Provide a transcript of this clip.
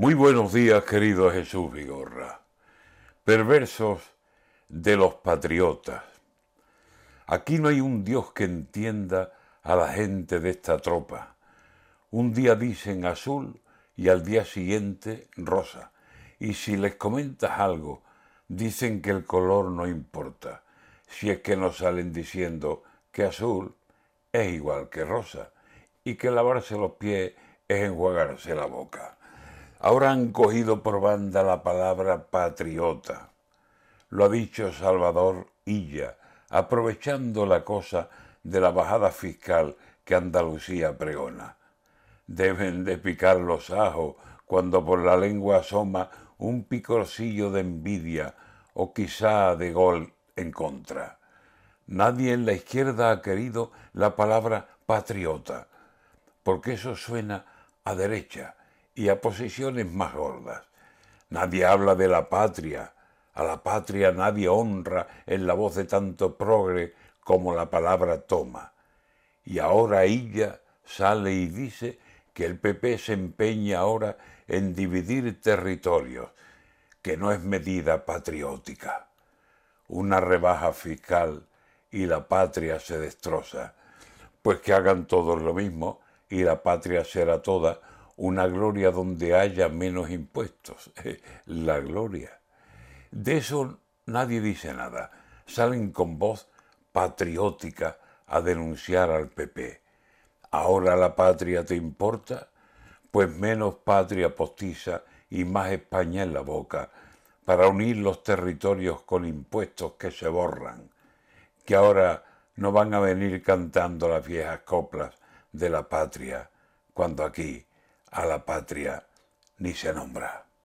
Muy buenos días, querido Jesús Vigorra. Perversos de los patriotas. Aquí no hay un Dios que entienda a la gente de esta tropa. Un día dicen azul y al día siguiente rosa. Y si les comentas algo, dicen que el color no importa. Si es que no salen diciendo que azul es igual que rosa y que lavarse los pies es enjuagarse la boca. Ahora han cogido por banda la palabra patriota. Lo ha dicho Salvador Illa, aprovechando la cosa de la bajada fiscal que Andalucía pregona. Deben de picar los ajos cuando por la lengua asoma un picorcillo de envidia o quizá de gol en contra. Nadie en la izquierda ha querido la palabra patriota, porque eso suena a derecha y a posiciones más gordas. Nadie habla de la patria, a la patria nadie honra en la voz de tanto progre como la palabra toma. Y ahora ella sale y dice que el PP se empeña ahora en dividir territorios, que no es medida patriótica. Una rebaja fiscal y la patria se destroza, pues que hagan todos lo mismo y la patria será toda una gloria donde haya menos impuestos. La gloria. De eso nadie dice nada. Salen con voz patriótica a denunciar al PP. ¿Ahora la patria te importa? Pues menos patria postiza y más España en la boca para unir los territorios con impuestos que se borran, que ahora no van a venir cantando las viejas coplas de la patria, cuando aquí a la patria ni se nombra.